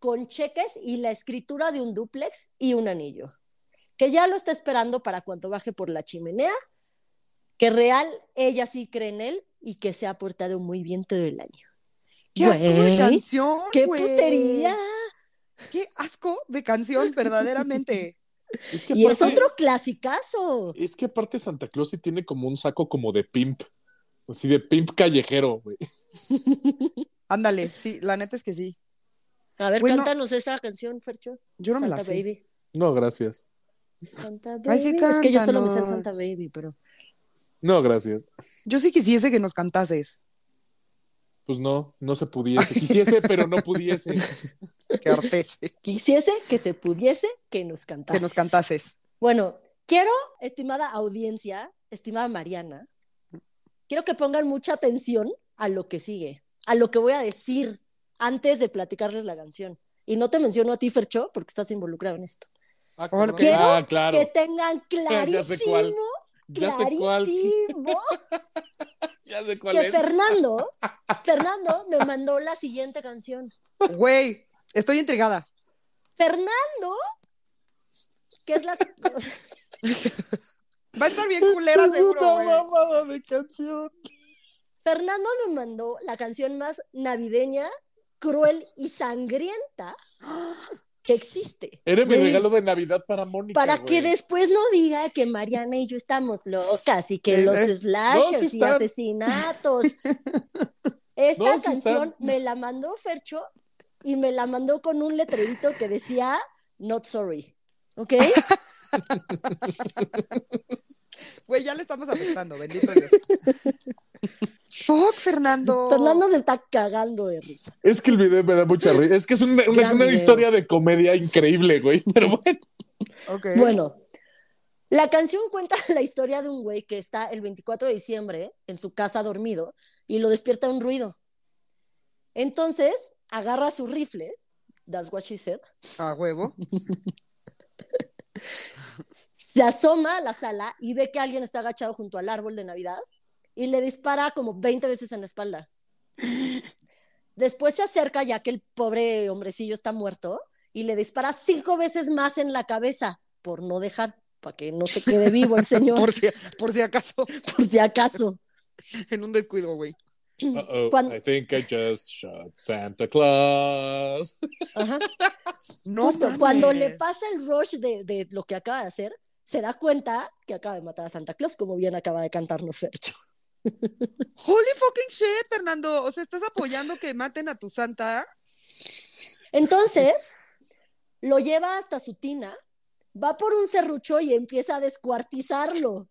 con cheques y la escritura de un dúplex y un anillo, que ya lo está esperando para cuando baje por la chimenea, que real ella sí cree en él y que se ha portado muy bien todo el año. ¡Qué asco de canción! ¡Qué güey! putería! ¡Qué asco de canción, verdaderamente! Es que Y es otro clasicazo. Es que aparte Santa Claus sí tiene como un saco como de pimp. Así de pimp callejero, güey. Ándale, sí, la neta es que sí. A ver, Bueno. cántanos esa canción, Fercho. Yo no me la sé. Baby. No, gracias. Santa Ay, sí, Baby. es que yo solo me sé. Santa Baby, pero. No, gracias. Yo sí quisiese que nos cantases. Pues no, no se pudiese. Quisiese, pero no pudiese. Que artese. Quisiese que se pudiese que nos cantases. que nos cantases. Bueno, quiero, estimada audiencia, estimada Mariana, quiero que pongan mucha atención a lo que sigue, a lo que voy a decir antes de platicarles la canción. Y no te menciono a ti, Fercho, porque estás involucrado en esto. Ah, quiero Ah, claro. Que tengan clarísimo, Ya sé cuál. clarísimo, Ya sé cuál que es. Fernando, Fernando me mandó la siguiente canción. Güey, estoy intrigada. Fernando, que es la... Va a estar bien culera, Es seguro, una güey. mamada de canción. Fernando me mandó la canción más navideña, cruel y sangrienta que existe. Era mi regalo de Navidad para Mónica. Para güey. que después no diga que Mariana y yo estamos locas y que Eh, los eh. slashers No, sí y asesinatos. Esta No, sí canción están. me la mandó Fercho y me la mandó con un letrerito que decía Not sorry. ¿Ok? Güey, ya le estamos afectando, bendito Dios. Fuck, Fernando. Fernando se está cagando de risa. Es que el video me da mucha risa. Es que es una, historia de comedia increíble, güey. Pero bueno. Ok. Bueno, la canción cuenta la historia de un güey que está el 24 de diciembre en su casa dormido y lo despierta un ruido. Entonces agarra su rifle, that's what she said, A huevo. se asoma a la sala y ve que alguien está agachado junto al árbol de Navidad y le dispara como 20 veces en la espalda. Después se acerca ya que el pobre hombrecillo está muerto y le dispara cinco veces más en la cabeza por no dejar, para que no se quede vivo el señor, Por si, por si acaso, por si acaso. en un descuido, güey. Cuando- I think I just shot Santa Claus. Ajá. No Justo mames. cuando le pasa el rush de, de lo que acaba de hacer, se da cuenta que acaba de matar a Santa Claus, como bien acaba de cantarnos Fercho. Holy fucking shit, Fernando. O sea, ¿estás apoyando que maten a tu santa? Entonces, lo lleva hasta su tina, va por un serrucho y empieza a descuartizarlo.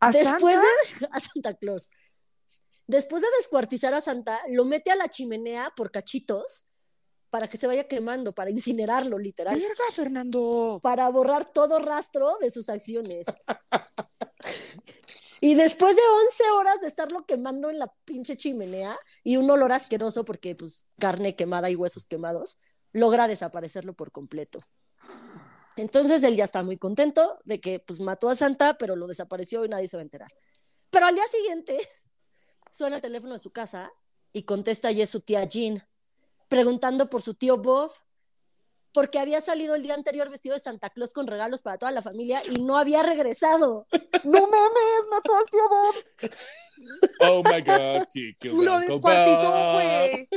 ¿A Después Santa? de a Santa Claus. Después de descuartizar a Santa, lo mete a la chimenea por cachitos para que se vaya quemando, para incinerarlo, literal. Verga, Fernando. para borrar todo rastro de sus acciones. Y después de 11 horas de estarlo quemando en la pinche chimenea y un olor asqueroso porque pues carne quemada y huesos quemados, logra desaparecerlo por completo. Entonces él ya está muy contento de que pues mató a Santa, pero lo desapareció y nadie se va a enterar. Pero al día siguiente suena el teléfono de su casa y contesta y es su tía Jean, preguntando por su tío Bob, porque había salido el día anterior vestido de Santa Claus con regalos para toda la familia y no había regresado. No mames, mató al tío Bob. Oh my God, qué, qué Lo descuartizó, güey.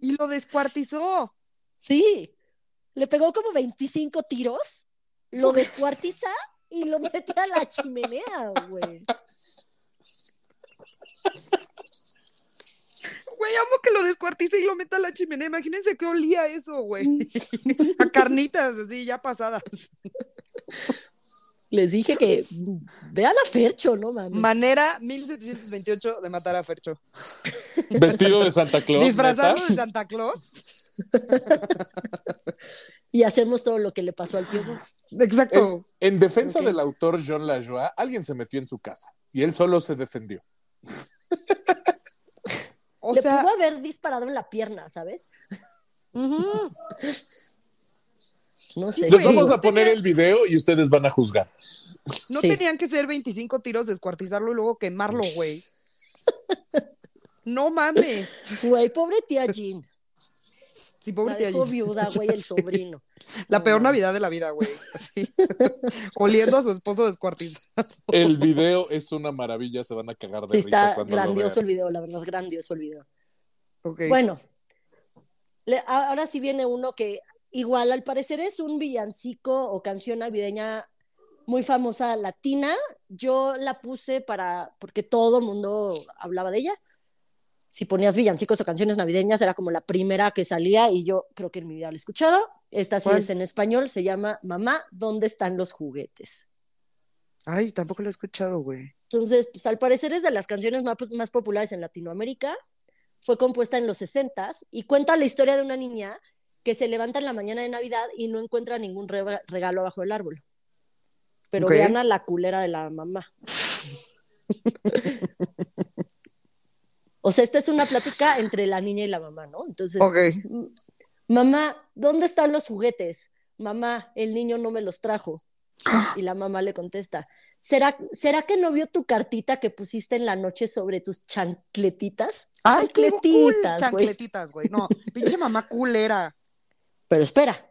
Y lo descuartizó. Sí, le pegó como 25 tiros, lo descuartiza y lo mete a la chimenea, güey. Güey, amo que lo descuartice y lo meta a la chimenea. Imagínense qué olía eso, güey. A carnitas así, ya pasadas. Les dije que mm, vean a Fercho, ¿no mames? Manera 1728 de matar a Fercho. Vestido de Santa Claus. Disfrazarlo ¿neta? de Santa Claus. y hacemos todo lo que le pasó al tío. Exacto. En defensa del autor John Lajoie, alguien se metió en su casa y él solo se defendió. O le sea, pudo haber disparado en la pierna, ¿sabes? No sé. Les vamos a poner el video y ustedes van a juzgar. no Sí. tenían que ser 25 tiros, descuartizarlo y luego quemarlo, güey. No mames. Güey, pobre tía Jean. Sí, pobre La tía dejó Gigi. viuda, güey, el sobrino. La No peor. Navidad de la vida, güey. Así. Oliendo a su esposo descuartizado. El video es una maravilla, se van a cagar de Sí, risa está cuando lo grandioso vean. el video, la verdad, grandioso el video. Bueno, le- ahora sí viene uno que igual al parecer es un villancico o canción navideña muy famosa latina. Yo la puse para, porque todo mundo hablaba de ella. Si ponías villancicos o canciones navideñas, era como la primera que salía y yo creo que en mi vida la he escuchado. Esta sí ¿Cuál? es en español, se llama Mamá, ¿dónde están los juguetes? Ay, tampoco lo he escuchado, güey. Entonces, pues al parecer es de las canciones más, más populares en Latinoamérica. Fue compuesta en los 60 y cuenta la historia de una niña que se levanta en la mañana de Navidad y no encuentra ningún re- regalo bajo el árbol. Pero Ok. vean a la culera de la mamá. o sea, esta es una plática entre la niña y la mamá, ¿no? Entonces, Ok. "M- mamá, ¿dónde están los juguetes? Mamá, el niño no me los trajo. Y la mamá le contesta, ¿será, ¿será que no vio tu cartita que pusiste en la noche sobre tus chancletitas? Ay, cool. Chancletitas, güey. Chancletitas, güey. No, pinche mamá culera. Pero espera,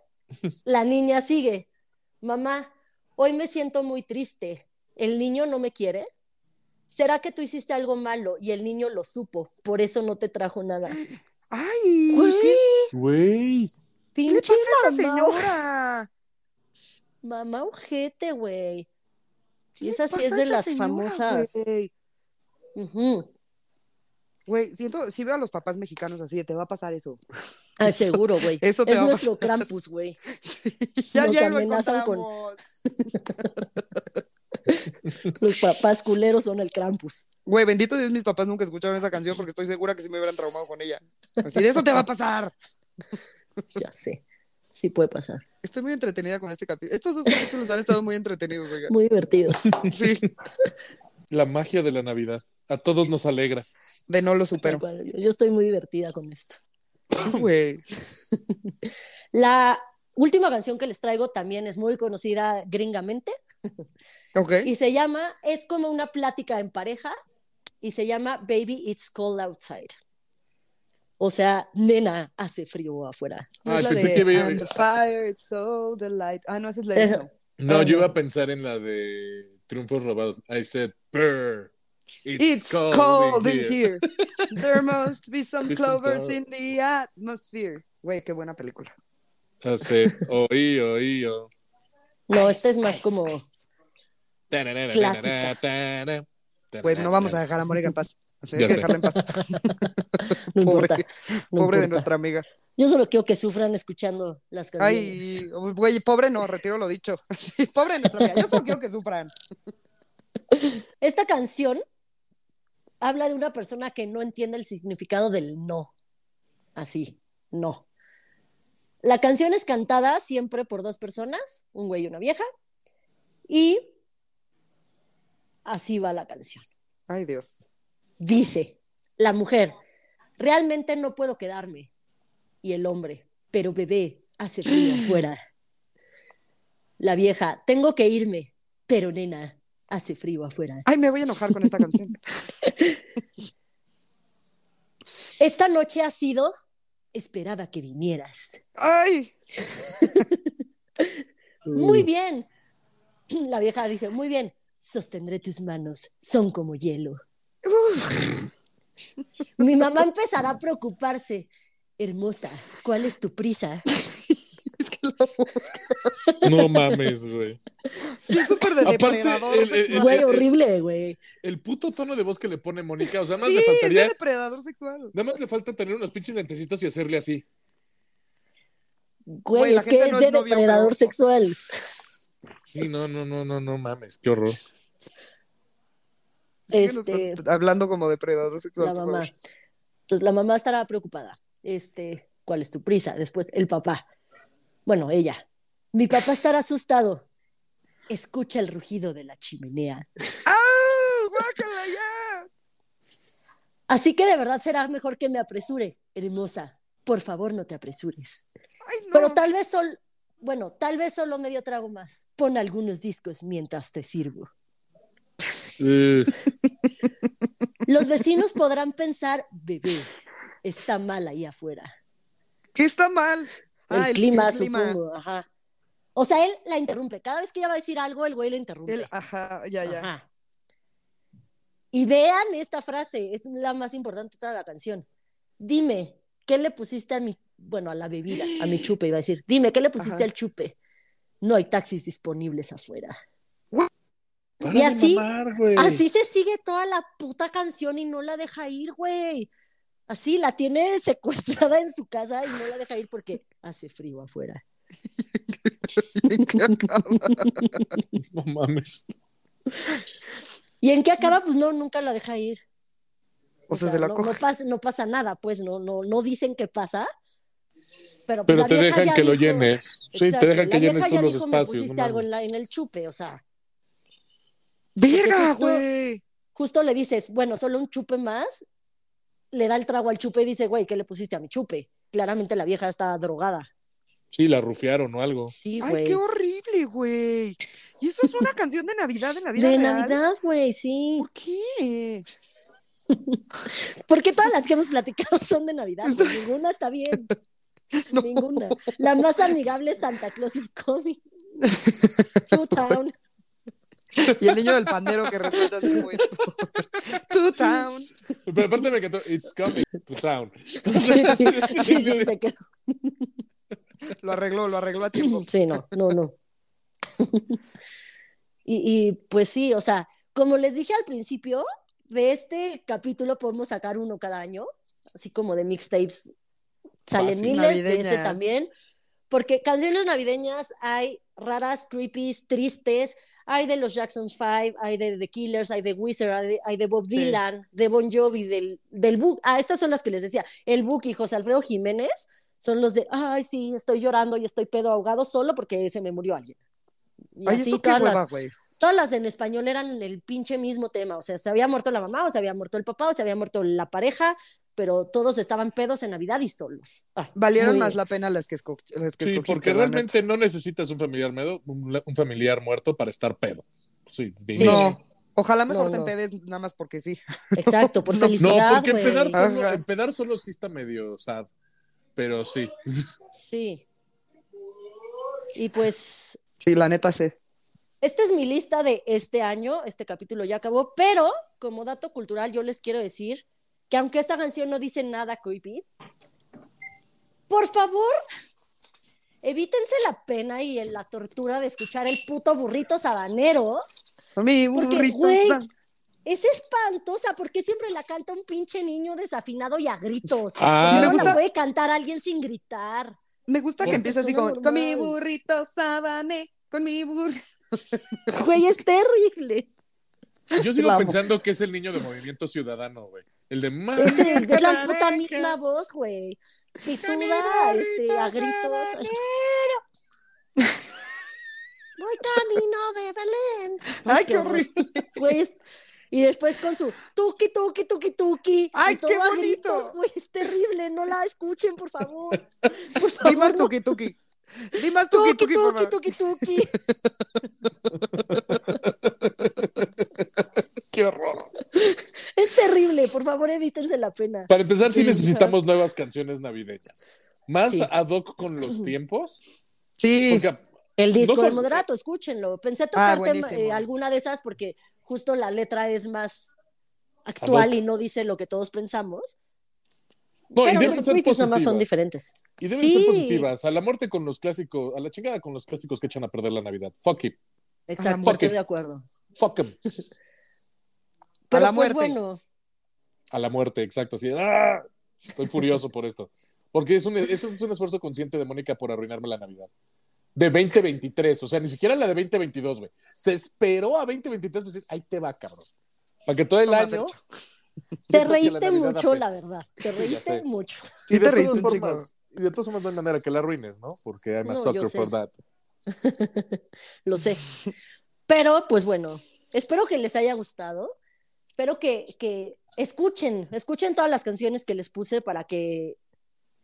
la niña sigue. Mamá, hoy me siento muy triste. ¿El niño no me quiere? ¿Será que tú hiciste algo malo y el niño lo supo? Por eso no te trajo nada. Ay, Güey, ¿qué, le pasa a esa señora? mamá ojete, güey. ¿Qué Y le esa sí pasa es a de esa las señora, famosas. güey? Ujú. Güey, siento, si veo a los papás mexicanos así, te va a pasar eso. Ah, Eso- seguro, güey. eso te Es va a nuestro pasar. Krampus, güey. ya, Nos ya lo amenazan con- encontramos. Los papás culeros son el Krampus. Güey, bendito Dios, mis papás nunca escucharon esa canción porque estoy segura que sí me hubieran traumado con ella. Así de eso te va a pasar. Ya sé. Sí puede pasar. Estoy muy entretenida con este capítulo. Estos dos capítulos han estado muy entretenidos, oiga. Muy divertidos. Sí, la magia de la Navidad. A todos nos alegra. de no lo supero. Yo, yo estoy muy divertida con esto. Sí, güey. La última canción que les traigo también es muy conocida gringamente Ok. y se llama, es como una plática en pareja y se llama Baby It's Cold Outside. O sea, nena, hace frío afuera. No Ah, es pensé de, que "And the fire, it's so the light. Ah, no, esa es la no. No, yo iba a pensar en la de Triunfos Robados. I said, "Brr, It's cold, in, here. There must be some clovers clo- in the atmosphere. Güey, qué buena película. Hace, oí, oí, oh. No, esta es más como, Clásica. Güey, no vamos a dejar a Mónica en paz. Hay que dejarla en paz. no Pobre, importa. no pobre de nuestra amiga. Yo solo quiero que sufran escuchando las canciones. Ay, güey, pobre no, retiro lo dicho. Sí, pobre de nuestra amiga. Yo solo quiero que sufran. Esta canción habla de una persona que no entiende el significado del no. Así, no. La canción es cantada siempre por dos personas, un güey y una vieja, y así va la canción. Ay, Dios. Dice la mujer, realmente no puedo quedarme. Y el hombre, pero bebé, hace frío afuera. La vieja, tengo que irme, pero nena, Hace frío afuera. Ay, me voy a enojar con esta canción. Esta noche ha sido. Esperaba que vinieras. Ay, Muy bien. La vieja dice, muy bien. Sostendré tus manos. Son como hielo. Mi mamá empezará a preocuparse. Hermosa, ¿cuál es tu prisa? la No mames, güey. Sí, es súper de Aparte, depredador. el- el- sexual. Güey, horrible, güey. El puto tono de voz que le pone Mónica, o sea, nada más Sí, le es de faltaría. depredador sexual. Nada más le falta tener unos pinches lentecitos y hacerle así. Güey, Güey, la es que gente es no de depredador sexual. Sí, no, no, no, no, no mames, qué horror. Este- hablando como depredador sexual. La mamá. Entonces la mamá estará preocupada. Este, ¿cuál es tu prisa? Después el papá. Bueno, ella. Mi papá estará asustado. Escucha el rugido de la chimenea. ¡Ah! ¡Guácala ya! Así que de verdad será mejor que me apresure, hermosa. Por favor, no te apresures. Ay, no. Pero tal vez solo, bueno, tal vez solo medio trago más. Pon algunos discos mientras te sirvo. Eh, Los vecinos podrán pensar, bebé, está mal ahí afuera. ¿Qué está mal? El, Ah, clima, el clima. supongo, ajá. O sea, él la interrumpe. Cada vez que ella va a decir algo, el güey le interrumpe. El- ajá, ya, ya. Ajá. Y vean esta frase, es la más importante de toda la canción. Dime, ¿qué le pusiste a mi, bueno, a la bebida, a mi chupe, iba a decir. Dime, ¿qué le pusiste Ajá. al chupe? No hay taxis disponibles afuera. para Y así- mamar. Así se sigue toda la puta canción y no la deja ir, güey. Así la tiene secuestrada en su casa y no la deja ir porque hace frío afuera. ¿Qué acaba? No mames. ¿Y en qué acaba? Pues no, nunca la deja ir. O sea, se la no, coge. no pasa, no pasa nada, pues no, no, no dicen qué pasa. Pero, pues, Pero te dejan que lo llenes. Sí, Exacto, te dejan que llenes tú ya los dijo, "Me espacios. pusiste no algo en, la- en el chupe, o sea, ¡Verga, justo- güey! justo le dices, bueno, solo un chupe más, le da el trago al chupe y dice, güey, ¿qué le pusiste a mi chupe? Claramente la vieja está drogada. Sí, la rufiaron o algo. Sí, ¡Ay, güey. qué horrible, güey! Y eso es una canción de Navidad en la vida De real. Navidad, güey, sí. ¿Por qué? Porque todas las que hemos platicado son de Navidad, güey. Ninguna está bien. No. Ninguna. La más amigable es Santa Claus is coming. To town. Y el niño del pandero que resulta ser muy... To town. Pero aparte me encantó. It's coming to town. Sí, sí, sí, sí, se quedó. Lo arregló, lo arregló a tiempo. Sí, no, no, no. Y, y, pues sí, o sea, como les dije al principio, de este capítulo podemos sacar uno cada año, así como de mixtapes. Salen Fácil. miles de este también, porque canciones navideñas hay raras, creepy, tristes. Hay de los Jackson 5, hay de The Killers, hay de Wizard, hay de, hay de Bob Sí. Dylan, de Bon Jovi, del, del Book. Ah, estas son las que les decía. El Book y José Alfredo Jiménez son los de, ay, sí, estoy llorando y estoy pedo ahogado solo porque se me murió alguien. Y Ay, así eso qué todas, hueva, las, güey. todas las en español eran el pinche mismo tema. O sea, se había muerto la mamá, o se había muerto el papá, o se había muerto la pareja, pero todos estaban pedos en Navidad y solos. Ah, Valieron muy más la pena las que, esco las que Sí, escogiste, porque realmente no necesitas un familiar medo, un, un familiar muerto para estar pedo. Sí, Sí. No, ojalá mejor No, te no. empedes nada más porque sí. Exacto, por No, No, felicidad, porque empedar solo, empedar solo sí está medio sad. Pero sí. Sí. Y pues Sí, la neta sé. Esta es mi lista de este año, este capítulo ya acabó, pero como dato cultural yo les quiero decir que aunque esta canción no dice nada creepy, por favor, evítense la pena y la tortura de escuchar el puto burrito sabanero. Mi Porque, burrito. güey, Es espantosa porque siempre la canta un pinche niño desafinado y a gritos. Ah. ¿Por qué Me no gusta- la puede cantar alguien sin gritar? Me gusta que empiece así con, con mi burrito sabané, con mi burrito. Güey, es terrible. Yo sigo pensando que es el niño de Movimiento Ciudadano, güey. El de más. Es, el- es la puta misma voz, güey. Pituda, este, a gritos. Voy camino de Belén. Ay, qué horrible. Pues, y después con su tuki, tuki, tuki, tuki. Ay, y todo qué bonito. gritos, güey. Es terrible. No la escuchen, por favor. Por Di más favor, no. tuki tuki. Di más tuki Tuki, tuki, tuki, tuki, tuki. Qué horror. Es terrible, por favor, evítense la pena. Para empezar, sí Sí. necesitamos nuevas canciones navideñas. Más Sí. ad hoc con los tiempos. Sí, Porque El disco No son- moderato, escúchenlo. Pensé tocarte buenísimo. eh, alguna de esas porque justo la letra es más actual y no dice lo que todos pensamos. no, y deben los ser nomás son positivas. diferentes. Y deben Sí. ser positivas. A la muerte con los clásicos, a la chingada con los clásicos que echan a perder la Navidad. Fuck it. Exacto, estoy de acuerdo. Fuck 'em. Pero la pues muerte. bueno, A la muerte, exacto. Así, ¡ah! Estoy furioso por esto. Porque es un, eso es un esfuerzo consciente de Mónica por arruinarme la Navidad. De 2023, o sea, ni siquiera la de 2022, güey. Se esperó a 2023 para decir, ahí te va, cabrón. Para que todo el Toma, año. Te la reíste mucho, la verdad. Te reíste mucho. Sí y de te reíste formas, y de todas formas no hay manera que la arruines, ¿no? Porque I'm a No, sucker for that. Lo sé. Pero, pues bueno, espero que les haya gustado. Espero que, que escuchen, escuchen todas las canciones que les puse para que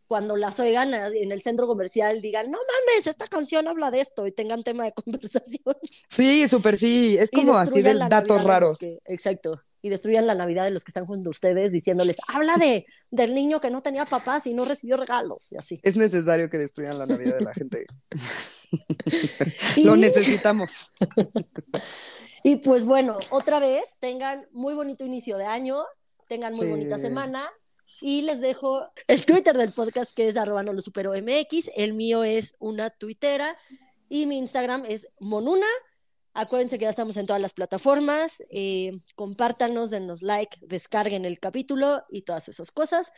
cuando las oigan en el centro comercial digan, no mames, esta canción habla de esto y tengan tema de conversación. Sí, súper sí. Es como así de datos de raros. que- exacto. Y destruyan la Navidad de los que están junto a ustedes diciéndoles, habla de, del niño que no tenía papás y no recibió regalos y así. Es necesario que destruyan la Navidad de la gente. Lo necesitamos. Y pues bueno, otra vez, tengan muy bonito inicio de año, tengan muy Sí. bonita semana. Y les dejo el Twitter del podcast que es arroba no lo supero MX, el mío es una tuitera y mi Instagram es monuna. Acuérdense que ya estamos en todas las plataformas, eh, compártanos, denos like, descarguen el capítulo y todas esas cosas.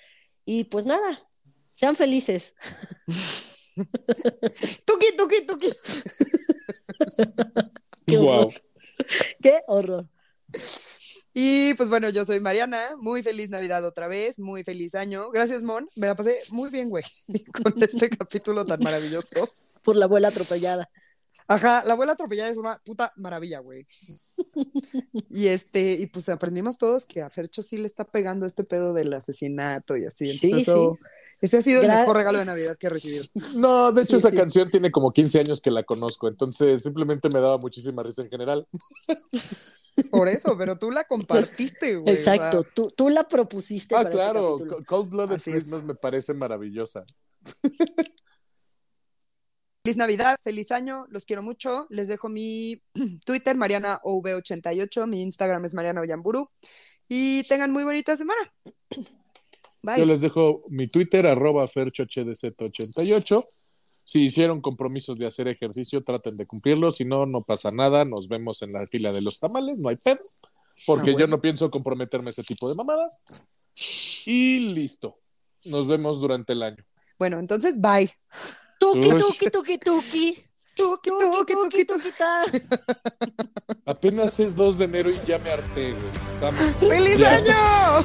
Y pues nada, sean felices. Tuki, tuki, tuki. Qué Wow. horror. Horror. Y pues bueno, yo soy Mariana. Muy feliz Navidad otra vez. Muy feliz año. Gracias, Mon. Me la pasé muy bien, güey, con este capítulo tan maravilloso. Por la abuela atropellada. Ajá, la abuela atropellada es una puta maravilla, güey. Y este, y pues aprendimos todos que a Fercho sí le está pegando este pedo del asesinato y así. Sí, eso- ese ha sido el mejor regalo de Navidad que he recibido. No, de hecho, Sí, esa sí. canción tiene como 15 años que la conozco, entonces simplemente me daba muchísima risa en general. Por eso, pero tú la compartiste, güey. Exacto, tú, tú la propusiste Ah, para este claro, Cold Blooded. Christmas me parece maravillosa. Feliz Navidad, feliz año, los quiero mucho. Les dejo mi Twitter, MarianaOV88, mi Instagram es Mariana Ollamburu. Y tengan muy bonita semana. Bye. Yo les dejo mi Twitter, arroba ferchohdz88. Si hicieron compromisos de hacer ejercicio, traten de cumplirlo. Si no, no pasa nada. Nos vemos en la fila de los tamales, no hay pedo. Porque Ah, yo no pienso comprometerme a ese tipo de mamadas. Y listo. Nos vemos durante el año. Bueno, entonces, bye. Tuki, tuki, tuki, tuki. Tuki, Tuki, tuki, tuki, tuki, tuki, ta. Apenas es 2 de enero y ya me harté, güey. ¡Feliz Ya. año!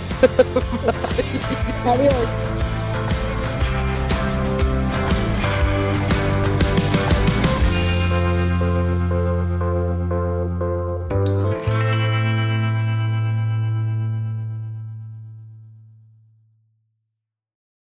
Adiós.